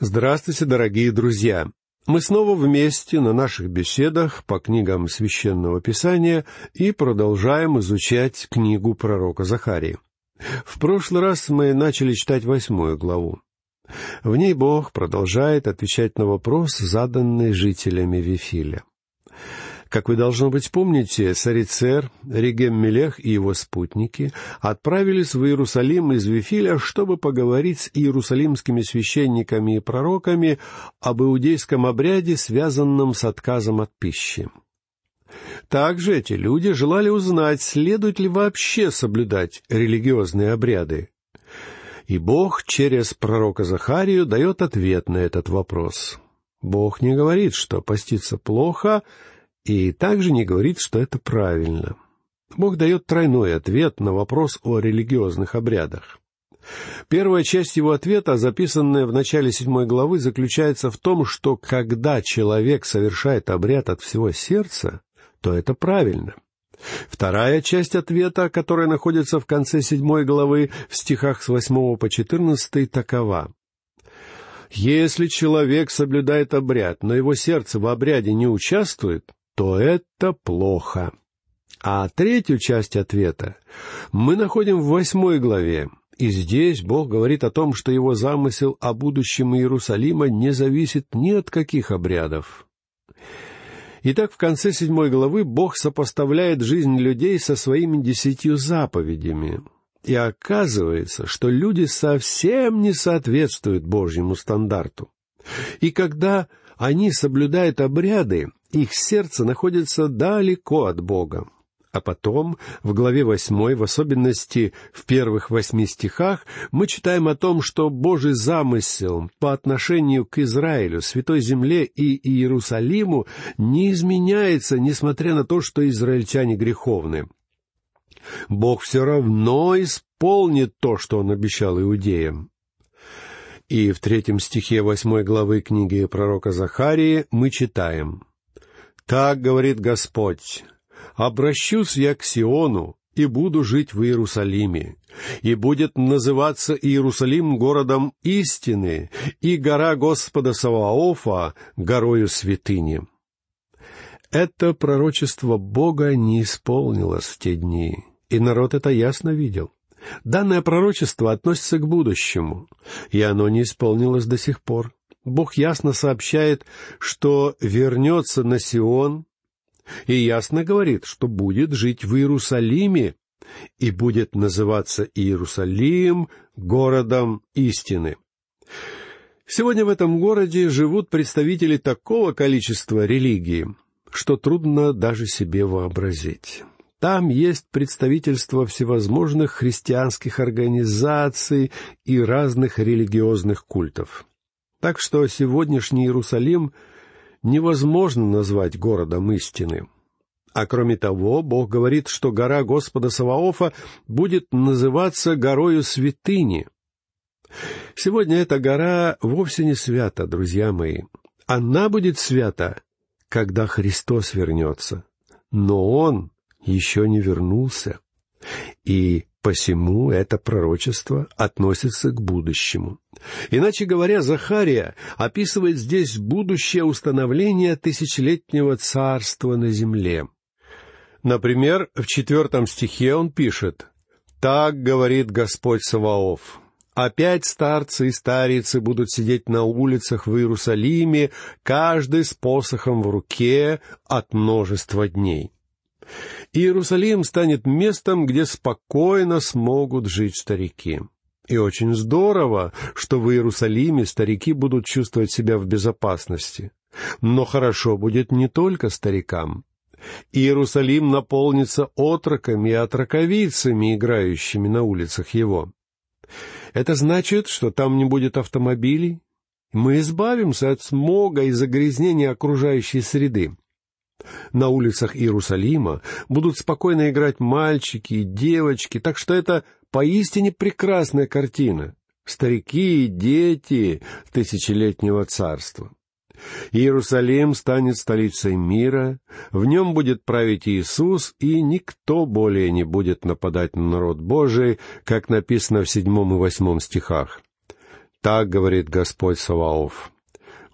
Здравствуйте, дорогие друзья! Мы снова вместе на наших беседах по книгам Священного Писания и продолжаем изучать книгу пророка Захарии. В прошлый раз мы начали читать восьмую главу. В ней Бог продолжает отвечать на вопрос, заданный жителями Вифиля. Как вы, должно быть, помните, Сарицер, Регем Мелех и его спутники отправились в Иерусалим из Вифиля, чтобы поговорить с иерусалимскими священниками и пророками об иудейском обряде, связанном с отказом от пищи. Также эти люди желали узнать, следует ли вообще соблюдать религиозные обряды. И Бог через пророка Захарию дает ответ на этот вопрос. Бог не говорит, что поститься плохо — и также не говорит, что это правильно. Бог дает тройной ответ на вопрос о религиозных обрядах. Первая часть его ответа, записанная в начале седьмой главы, заключается в том, что когда человек совершает обряд от всего сердца, то это правильно. Вторая часть ответа, которая находится в конце седьмой главы, в стихах с восьмого по четырнадцатый, такова. Если человек соблюдает обряд, но его сердце в обряде не участвует, то это плохо. А третью часть ответа мы находим в восьмой главе, и здесь Бог говорит о том, что его замысел о будущем Иерусалима не зависит ни от каких обрядов. Итак, в конце седьмой главы Бог сопоставляет жизнь людей со своими десятью заповедями. И оказывается, что люди совсем не соответствуют Божьему стандарту. И когда они соблюдают обряды, их сердце находится далеко от Бога. А потом, в главе восьмой, в особенности в первых восьми стихах, мы читаем о том, что Божий замысел по отношению к Израилю, Святой Земле и Иерусалиму не изменяется, несмотря на то, что израильтяне греховны. Бог все равно исполнит то, что Он обещал иудеям. И в третьем стихе восьмой главы книги пророка Захарии мы читаем — так говорит Господь, обращусь я к Сиону и буду жить в Иерусалиме, и будет называться Иерусалим городом истины, и гора Господа Саваофа горою святыни. Это пророчество Бога не исполнилось в те дни, и народ это ясно видел. Данное пророчество относится к будущему, и оно не исполнилось до сих пор. Бог ясно сообщает, что вернется на Сион, и ясно говорит, что будет жить в Иерусалиме и будет называться Иерусалим городом истины. Сегодня в этом городе живут представители такого количества религий, что трудно даже себе вообразить. Там есть представительство всевозможных христианских организаций и разных религиозных культов. Так что сегодняшний Иерусалим невозможно назвать городом истины. А кроме того, Бог говорит, что гора Господа Саваофа будет называться горою святыни. Сегодня эта гора вовсе не свята, друзья мои. Она будет свята, когда Христос вернется. Но Он еще не вернулся. И Посему это пророчество относится к будущему. Иначе говоря, Захария описывает здесь будущее установление тысячелетнего царства на земле. Например, в четвертом стихе он пишет «Так говорит Господь Саваоф, Опять старцы и старицы будут сидеть на улицах в Иерусалиме, каждый с посохом в руке от множества дней. Иерусалим станет местом, где спокойно смогут жить старики. И очень здорово, что в Иерусалиме старики будут чувствовать себя в безопасности. Но хорошо будет не только старикам. Иерусалим наполнится отроками и отроковицами, играющими на улицах его. Это значит, что там не будет автомобилей. Мы избавимся от смога и загрязнения окружающей среды. На улицах Иерусалима будут спокойно играть мальчики и девочки, так что это поистине прекрасная картина. Старики и дети тысячелетнего царства. Иерусалим станет столицей мира, в нем будет править Иисус, и никто более не будет нападать на народ Божий, как написано в седьмом и восьмом стихах. Так говорит Господь Саваоф.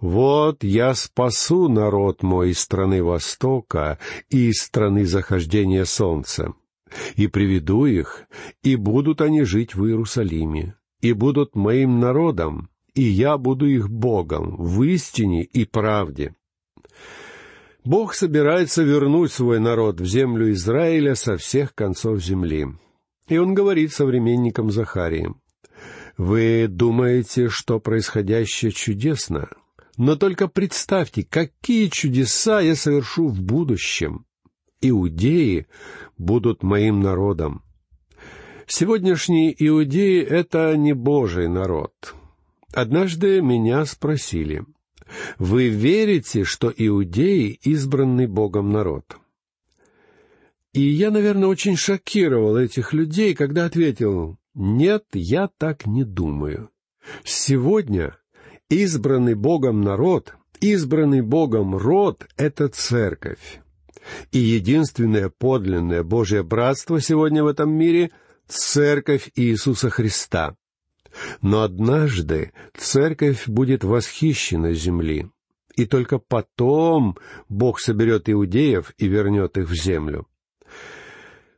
«Вот я спасу народ мой из страны Востока и из страны захождения солнца, и приведу их, и будут они жить в Иерусалиме, и будут моим народом, и я буду их Богом в истине и правде». Бог собирается вернуть свой народ в землю Израиля со всех концов земли. И он говорит современникам Захарии, «Вы думаете, что происходящее чудесно? Но только представьте, какие чудеса я совершу в будущем. Иудеи будут моим народом. Сегодняшние иудеи — это не Божий народ. Однажды меня спросили, «Вы верите, что иудеи — избранный Богом народ?» И я, наверное, очень шокировал этих людей, когда ответил, «Нет, я так не думаю. Сегодня избранный Богом народ, избранный Богом род — это церковь. И единственное подлинное Божье братство сегодня в этом мире — церковь Иисуса Христа. Но однажды церковь будет восхищена земли, и только потом Бог соберет иудеев и вернет их в землю.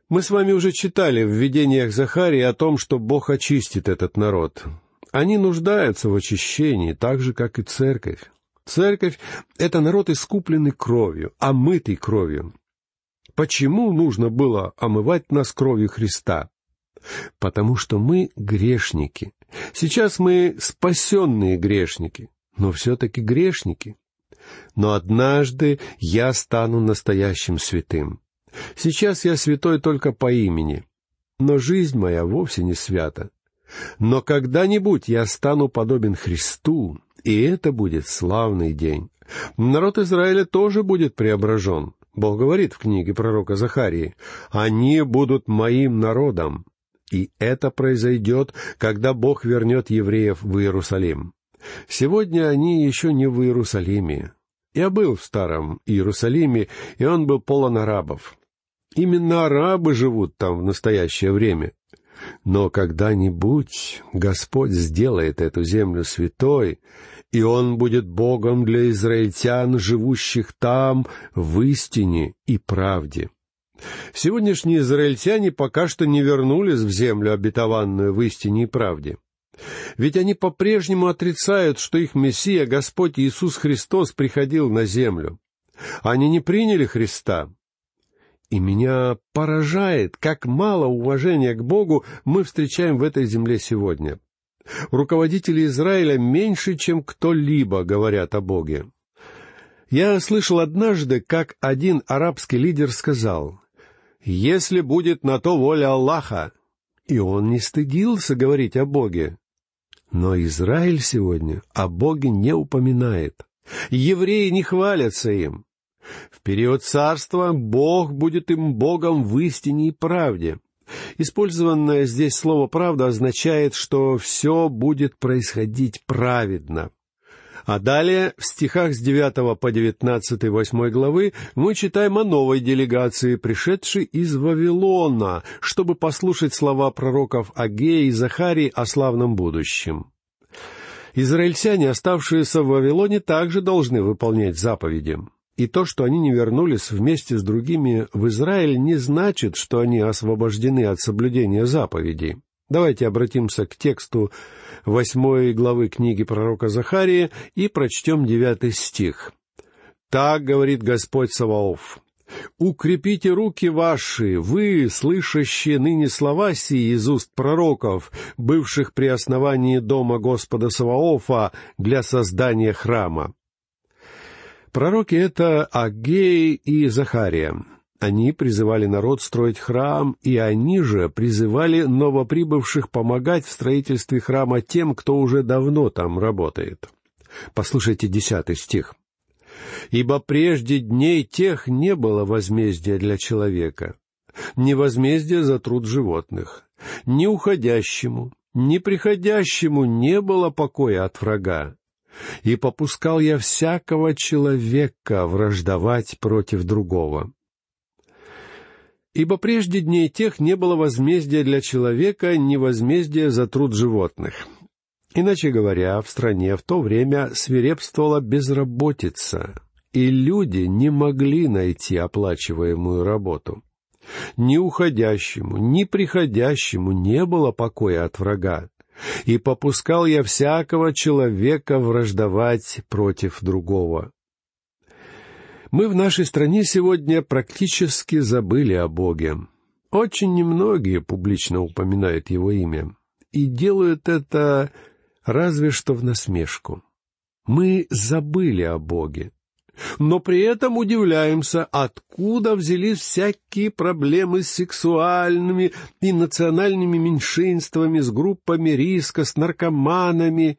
Мы с вами уже читали в видениях Захарии о том, что Бог очистит этот народ. Они нуждаются в очищении, так же, как и церковь. Церковь — это народ, искупленный кровью, омытый кровью. Почему нужно было омывать нас кровью Христа? Потому что мы грешники. Сейчас мы спасенные грешники, но все-таки грешники. Но однажды я стану настоящим святым. Сейчас я святой только по имени, но жизнь моя вовсе не свята. Но когда-нибудь я стану подобен Христу, и это будет славный день. Народ Израиля тоже будет преображен. Бог говорит в книге пророка Захарии, «Они будут моим народом». И это произойдет, когда Бог вернет евреев в Иерусалим. Сегодня они еще не в Иерусалиме. Я был в старом Иерусалиме, и он был полон арабов. Именно арабы живут там в настоящее время. Но когда-нибудь Господь сделает эту землю святой, и Он будет Богом для израильтян, живущих там в истине и правде. Сегодняшние израильтяне пока что не вернулись в землю обетованную в истине и правде. Ведь они по-прежнему отрицают, что их Мессия, Господь Иисус Христос, приходил на землю. Они не приняли Христа, и меня поражает, как мало уважения к Богу мы встречаем в этой земле сегодня. Руководители Израиля меньше, чем кто-либо говорят о Боге. Я слышал однажды, как один арабский лидер сказал, «Если будет на то воля Аллаха», и он не стыдился говорить о Боге. Но Израиль сегодня о Боге не упоминает. Евреи не хвалятся им. В период царства Бог будет им Богом в истине и правде. Использованное здесь слово «правда» означает, что все будет происходить праведно. А далее, в стихах с 9 по 19 8 главы, мы читаем о новой делегации, пришедшей из Вавилона, чтобы послушать слова пророков Агея и Захарии о славном будущем. Израильтяне, оставшиеся в Вавилоне, также должны выполнять заповеди. И то, что они не вернулись вместе с другими в Израиль, не значит, что они освобождены от соблюдения заповедей. Давайте обратимся к тексту восьмой главы книги пророка Захарии и прочтем девятый стих. «Так говорит Господь Саваоф, «Укрепите руки ваши, вы, слышащие ныне слова сии из уст пророков, бывших при основании дома Господа Саваофа для создания храма. Пророки — это Агей и Захария. Они призывали народ строить храм, и они же призывали новоприбывших помогать в строительстве храма тем, кто уже давно там работает. Послушайте десятый стих. «Ибо прежде дней тех не было возмездия для человека, ни возмездия за труд животных, ни уходящему, ни приходящему не было покоя от врага, и попускал я всякого человека враждовать против другого. Ибо прежде дней тех не было возмездия для человека, ни возмездия за труд животных. Иначе говоря, в стране в то время свирепствовала безработица, и люди не могли найти оплачиваемую работу. Ни уходящему, ни приходящему не было покоя от врага, и попускал я всякого человека враждовать против другого. Мы в нашей стране сегодня практически забыли о Боге. Очень немногие публично упоминают Его имя, и делают это разве что в насмешку. Мы забыли о Боге но при этом удивляемся, откуда взялись всякие проблемы с сексуальными и национальными меньшинствами, с группами риска, с наркоманами.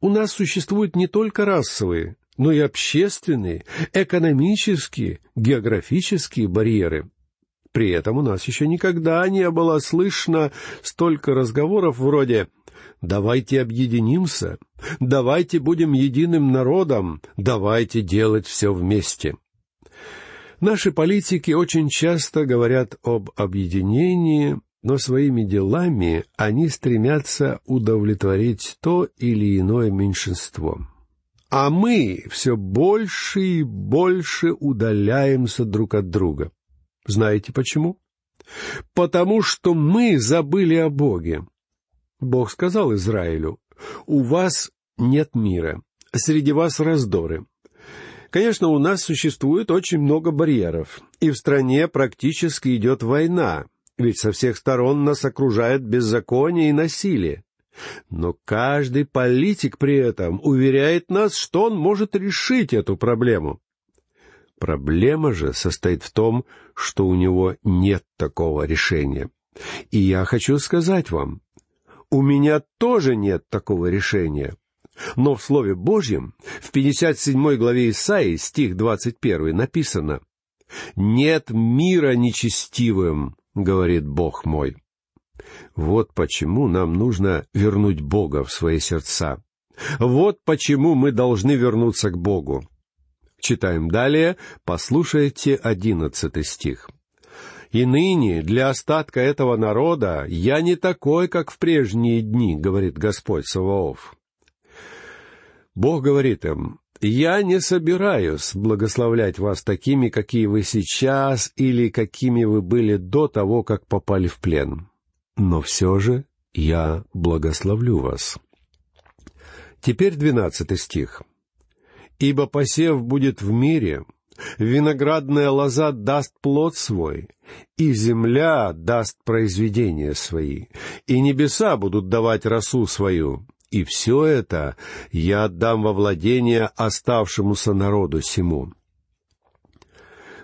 У нас существуют не только расовые, но и общественные, экономические, географические барьеры. При этом у нас еще никогда не было слышно столько разговоров вроде Давайте объединимся, давайте будем единым народом, давайте делать все вместе. Наши политики очень часто говорят об объединении, но своими делами они стремятся удовлетворить то или иное меньшинство. А мы все больше и больше удаляемся друг от друга. Знаете почему? Потому что мы забыли о Боге. Бог сказал Израилю, «У вас нет мира, среди вас раздоры». Конечно, у нас существует очень много барьеров, и в стране практически идет война, ведь со всех сторон нас окружает беззаконие и насилие. Но каждый политик при этом уверяет нас, что он может решить эту проблему. Проблема же состоит в том, что у него нет такого решения. И я хочу сказать вам, у меня тоже нет такого решения. Но в Слове Божьем, в 57 главе Исаии, стих 21, написано «Нет мира нечестивым, — говорит Бог мой». Вот почему нам нужно вернуть Бога в свои сердца. Вот почему мы должны вернуться к Богу. Читаем далее, послушайте одиннадцатый стих. И ныне для остатка этого народа я не такой, как в прежние дни, говорит Господь Саваоф. Бог говорит им, «Я не собираюсь благословлять вас такими, какие вы сейчас или какими вы были до того, как попали в плен. Но все же я благословлю вас». Теперь двенадцатый стих. «Ибо посев будет в мире, виноградная лоза даст плод свой, и земля даст произведения свои, и небеса будут давать росу свою, и все это я отдам во владение оставшемуся народу сему».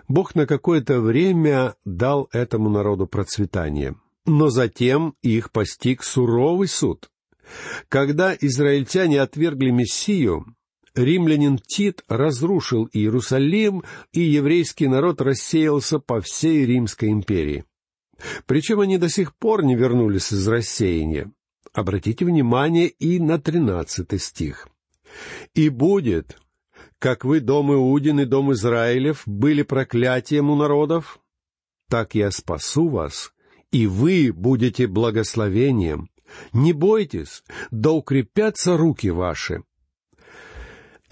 Бог на какое-то время дал этому народу процветание, но затем их постиг суровый суд. Когда израильтяне отвергли Мессию, римлянин Тит разрушил Иерусалим, и еврейский народ рассеялся по всей Римской империи. Причем они до сих пор не вернулись из рассеяния. Обратите внимание и на тринадцатый стих. «И будет, как вы, дом Иудин и дом Израилев, были проклятием у народов, так я спасу вас, и вы будете благословением. Не бойтесь, да укрепятся руки ваши,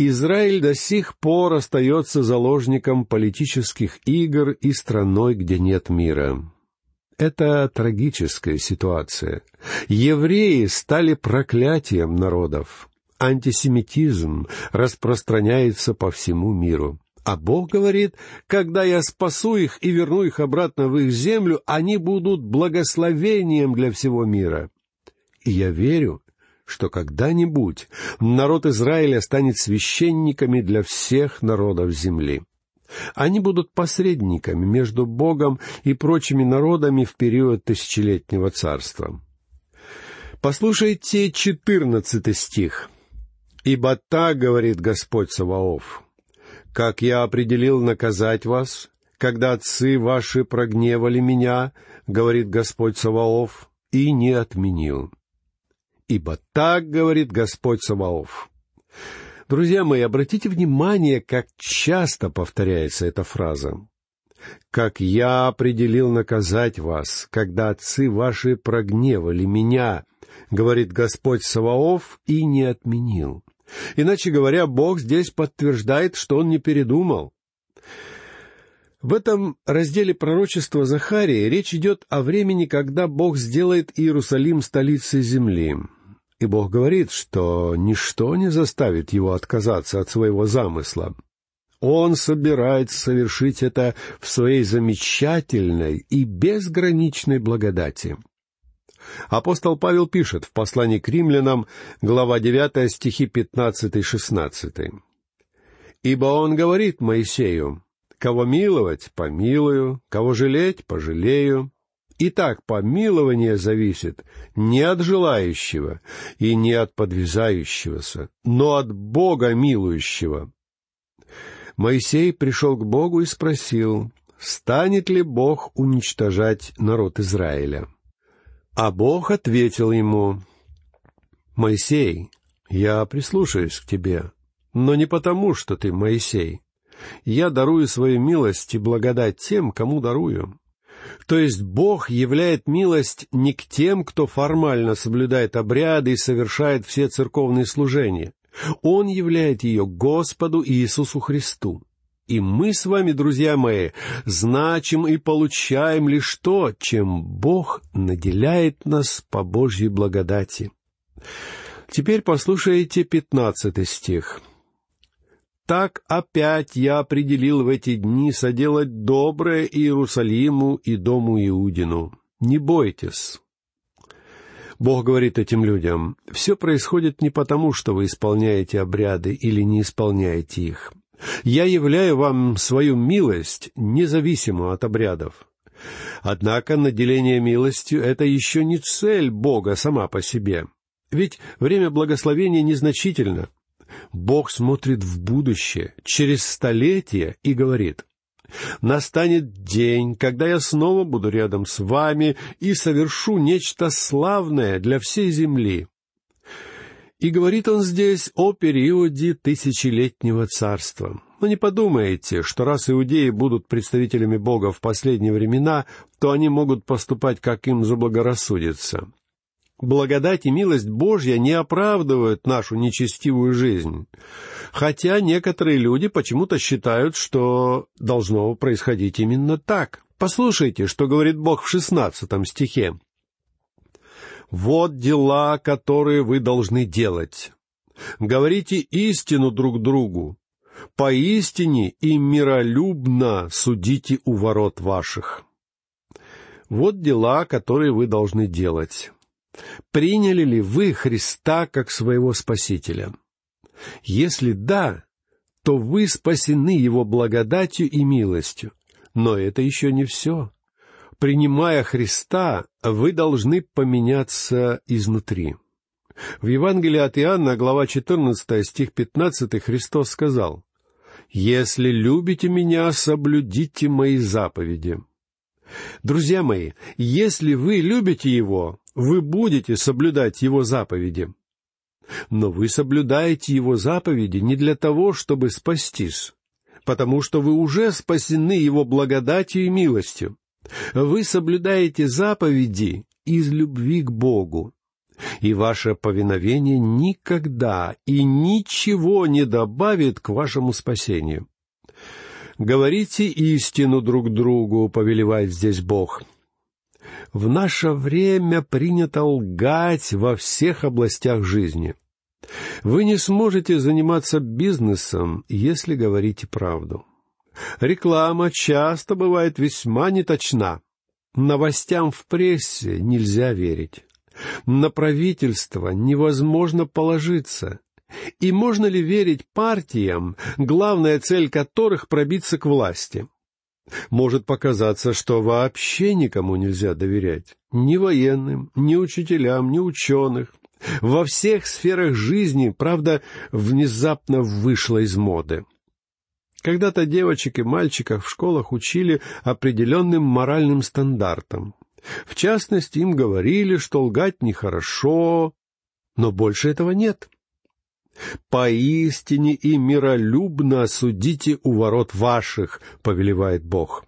Израиль до сих пор остается заложником политических игр и страной, где нет мира. Это трагическая ситуация. Евреи стали проклятием народов. Антисемитизм распространяется по всему миру. А Бог говорит, когда я спасу их и верну их обратно в их землю, они будут благословением для всего мира. И я верю, что когда-нибудь народ Израиля станет священниками для всех народов земли. Они будут посредниками между Богом и прочими народами в период тысячелетнего царства. Послушайте четырнадцатый стих. «Ибо так, — говорит Господь Саваоф, — как я определил наказать вас, когда отцы ваши прогневали меня, — говорит Господь Саваоф, — и не отменил ибо так говорит Господь Саваоф. Друзья мои, обратите внимание, как часто повторяется эта фраза. как я определил наказать вас, когда отцы ваши прогневали меня, говорит Господь Саваоф, и не отменил. Иначе говоря, Бог здесь подтверждает, что Он не передумал. В этом разделе пророчества Захарии речь идет о времени, когда Бог сделает Иерусалим столицей земли. И Бог говорит, что ничто не заставит его отказаться от своего замысла. Он собирается совершить это в своей замечательной и безграничной благодати. Апостол Павел пишет в послании к римлянам, глава 9, стихи 15-16. «Ибо он говорит Моисею, кого миловать — помилую, кого жалеть — пожалею. Итак, помилование зависит не от желающего и не от подвязающегося, но от Бога милующего. Моисей пришел к Богу и спросил, станет ли Бог уничтожать народ Израиля. А Бог ответил ему, «Моисей, я прислушаюсь к тебе, но не потому, что ты Моисей. Я дарую свою милость и благодать тем, кому дарую. То есть Бог являет милость не к тем, кто формально соблюдает обряды и совершает все церковные служения, он являет ее Господу Иисусу Христу. И мы с вами, друзья мои, значим и получаем лишь то, чем Бог наделяет нас по Божьей благодати. Теперь послушайте пятнадцатый стих. «Так опять я определил в эти дни соделать доброе Иерусалиму и Дому Иудину. Не бойтесь, Бог говорит этим людям, все происходит не потому, что вы исполняете обряды или не исполняете их. Я являю вам свою милость, независимо от обрядов. Однако наделение милостью — это еще не цель Бога сама по себе. Ведь время благословения незначительно. Бог смотрит в будущее, через столетия, и говорит, Настанет день, когда я снова буду рядом с вами и совершу нечто славное для всей земли. И говорит он здесь о периоде тысячелетнего царства. Но не подумайте, что раз иудеи будут представителями Бога в последние времена, то они могут поступать, как им заблагорассудится. Благодать и милость Божья не оправдывают нашу нечестивую жизнь. Хотя некоторые люди почему-то считают, что должно происходить именно так. Послушайте, что говорит Бог в шестнадцатом стихе. «Вот дела, которые вы должны делать. Говорите истину друг другу. Поистине и миролюбно судите у ворот ваших». Вот дела, которые вы должны делать. Приняли ли вы Христа как своего Спасителя? Если да, то вы спасены Его благодатью и милостью. Но это еще не все. Принимая Христа, вы должны поменяться изнутри. В Евангелии от Иоанна, глава 14, стих 15, Христос сказал, «Если любите Меня, соблюдите Мои заповеди». Друзья мои, если вы любите Его, вы будете соблюдать Его заповеди. Но вы соблюдаете Его заповеди не для того, чтобы спастись, потому что вы уже спасены Его благодатью и милостью. Вы соблюдаете заповеди из любви к Богу, и ваше повиновение никогда и ничего не добавит к вашему спасению. Говорите истину друг другу, повелевает здесь Бог. В наше время принято лгать во всех областях жизни. Вы не сможете заниматься бизнесом, если говорите правду. Реклама часто бывает весьма неточна. Новостям в прессе нельзя верить. На правительство невозможно положиться. И можно ли верить партиям, главная цель которых пробиться к власти? Может показаться, что вообще никому нельзя доверять. Ни военным, ни учителям, ни ученых. Во всех сферах жизни, правда, внезапно вышло из моды. Когда-то девочек и мальчиков в школах учили определенным моральным стандартам. В частности, им говорили, что лгать нехорошо, но больше этого нет. «Поистине и миролюбно осудите у ворот ваших», — повелевает Бог.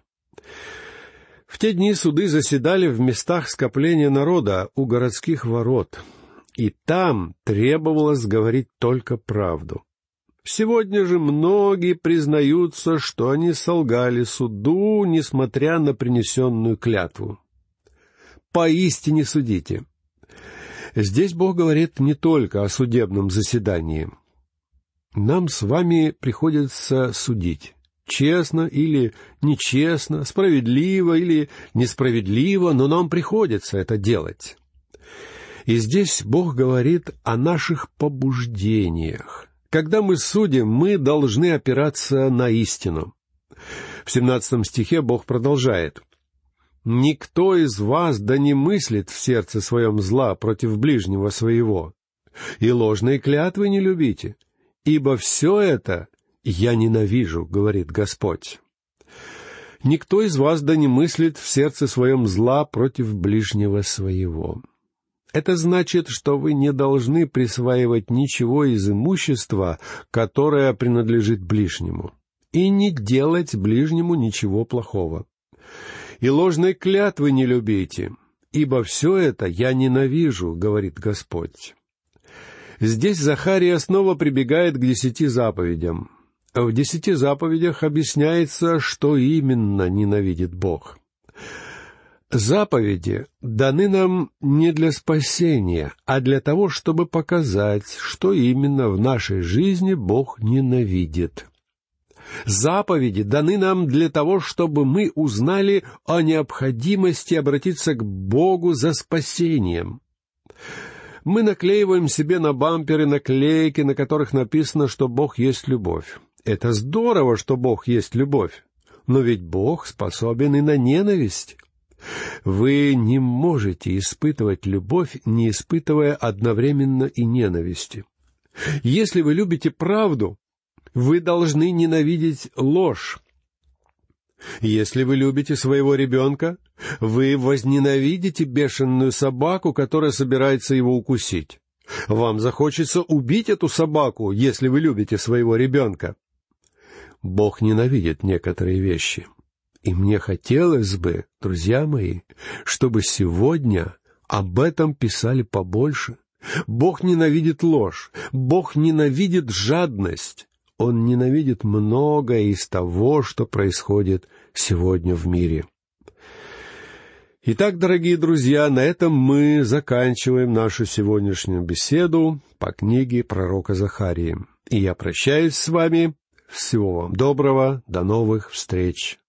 В те дни суды заседали в местах скопления народа у городских ворот, и там требовалось говорить только правду. Сегодня же многие признаются, что они солгали суду, несмотря на принесенную клятву. Поистине судите. Здесь Бог говорит не только о судебном заседании. Нам с вами приходится судить. Честно или нечестно, справедливо или несправедливо, но нам приходится это делать. И здесь Бог говорит о наших побуждениях, когда мы судим, мы должны опираться на истину. В семнадцатом стихе Бог продолжает. «Никто из вас да не мыслит в сердце своем зла против ближнего своего, и ложные клятвы не любите, ибо все это я ненавижу, говорит Господь. Никто из вас да не мыслит в сердце своем зла против ближнего своего. Это значит, что вы не должны присваивать ничего из имущества, которое принадлежит ближнему, и не делать ближнему ничего плохого. И ложной клятвы не любите, ибо все это я ненавижу, говорит Господь. Здесь Захария снова прибегает к десяти заповедям. В десяти заповедях объясняется, что именно ненавидит Бог. Заповеди даны нам не для спасения, а для того, чтобы показать, что именно в нашей жизни Бог ненавидит. Заповеди даны нам для того, чтобы мы узнали о необходимости обратиться к Богу за спасением. Мы наклеиваем себе на бамперы наклейки, на которых написано, что Бог есть любовь. Это здорово, что Бог есть любовь, но ведь Бог способен и на ненависть. Вы не можете испытывать любовь, не испытывая одновременно и ненависти. Если вы любите правду, вы должны ненавидеть ложь. Если вы любите своего ребенка, вы возненавидите бешеную собаку, которая собирается его укусить. Вам захочется убить эту собаку, если вы любите своего ребенка. Бог ненавидит некоторые вещи — и мне хотелось бы, друзья мои, чтобы сегодня об этом писали побольше. Бог ненавидит ложь, Бог ненавидит жадность, Он ненавидит многое из того, что происходит сегодня в мире. Итак, дорогие друзья, на этом мы заканчиваем нашу сегодняшнюю беседу по книге пророка Захарии. И я прощаюсь с вами. Всего вам доброго. До новых встреч.